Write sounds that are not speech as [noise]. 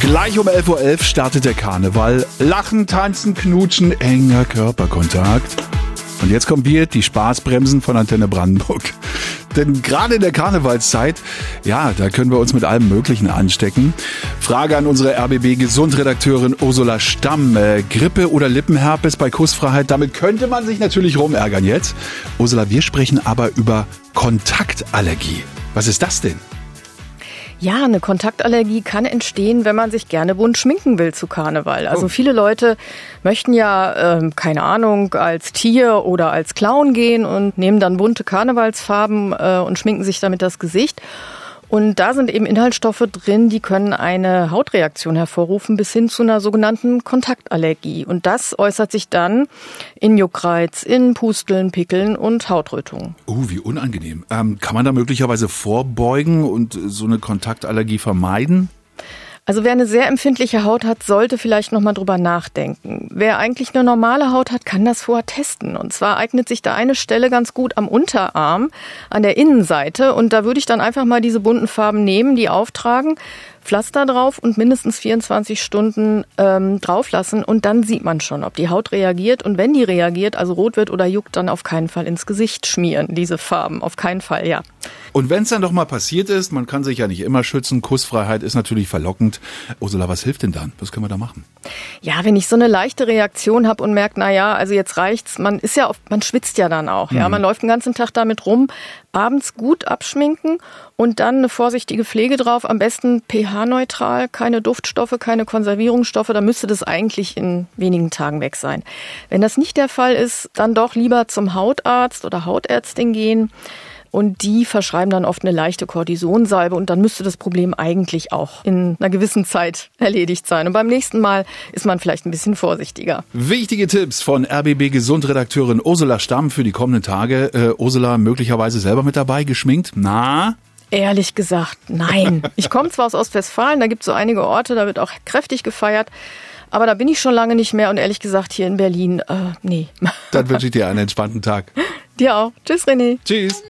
Gleich um 11.11 Uhr startet der Karneval. Lachen, tanzen, knutschen, enger Körperkontakt. Und jetzt kommen wir, die Spaßbremsen von Antenne Brandenburg. [laughs] Denn gerade in der Karnevalszeit, ja, da können wir uns mit allem Möglichen anstecken. Frage an unsere RBB-Gesundredakteurin Ursula Stamm. Äh, Grippe oder Lippenherpes bei Kussfreiheit, damit könnte man sich natürlich rumärgern jetzt. Ursula, wir sprechen aber über Kontaktallergie. Was ist das denn? Ja, eine Kontaktallergie kann entstehen, wenn man sich gerne bunt schminken will zu Karneval. Also oh. viele Leute möchten ja, äh, keine Ahnung, als Tier oder als Clown gehen und nehmen dann bunte Karnevalsfarben äh, und schminken sich damit das Gesicht. Und da sind eben Inhaltsstoffe drin, die können eine Hautreaktion hervorrufen bis hin zu einer sogenannten Kontaktallergie. Und das äußert sich dann in Juckreiz, in Pusteln, Pickeln und Hautrötungen. Uh, wie unangenehm. Ähm, kann man da möglicherweise vorbeugen und so eine Kontaktallergie vermeiden? Also wer eine sehr empfindliche Haut hat, sollte vielleicht noch mal drüber nachdenken. Wer eigentlich eine normale Haut hat, kann das vorher testen. Und zwar eignet sich da eine Stelle ganz gut am Unterarm, an der Innenseite. Und da würde ich dann einfach mal diese bunten Farben nehmen, die auftragen, Pflaster drauf und mindestens 24 Stunden ähm, drauf lassen und dann sieht man schon, ob die Haut reagiert und wenn die reagiert, also rot wird oder juckt, dann auf keinen Fall ins Gesicht schmieren, diese Farben, auf keinen Fall, ja. Und wenn es dann doch mal passiert ist, man kann sich ja nicht immer schützen, Kussfreiheit ist natürlich verlockend. Ursula, was hilft denn dann? Was können wir da machen? Ja, wenn ich so eine leichte Reaktion habe und merke, na ja, also jetzt reicht's, man ist ja, oft, man schwitzt ja dann auch, ja, mhm. man läuft den ganzen Tag damit rum, abends gut abschminken und dann eine vorsichtige Pflege drauf, am besten pH-neutral, keine Duftstoffe, keine Konservierungsstoffe, dann müsste das eigentlich in wenigen Tagen weg sein. Wenn das nicht der Fall ist, dann doch lieber zum Hautarzt oder Hautärztin gehen und die verschreiben dann oft eine leichte Kortisonsalbe und dann müsste das Problem eigentlich auch in einer gewissen Zeit erledigt sein. Und beim nächsten Mal ist man vielleicht ein bisschen vorsichtiger. Wichtige Tipps von RBB Gesundredakteurin Ursula Stamm für die kommenden Tage. Äh, Ursula möglicherweise selber mit dabei, geschminkt? Na? Ehrlich gesagt, nein. [laughs] Ich komme zwar aus Ostwestfalen, da gibt es so einige Orte, da wird auch kräftig gefeiert. Aber da bin ich schon lange nicht mehr und ehrlich gesagt hier in Berlin, äh, nee. Dann wünsche ich dir einen entspannten Tag. [laughs] Dir auch. Tschüss, René. Tschüss.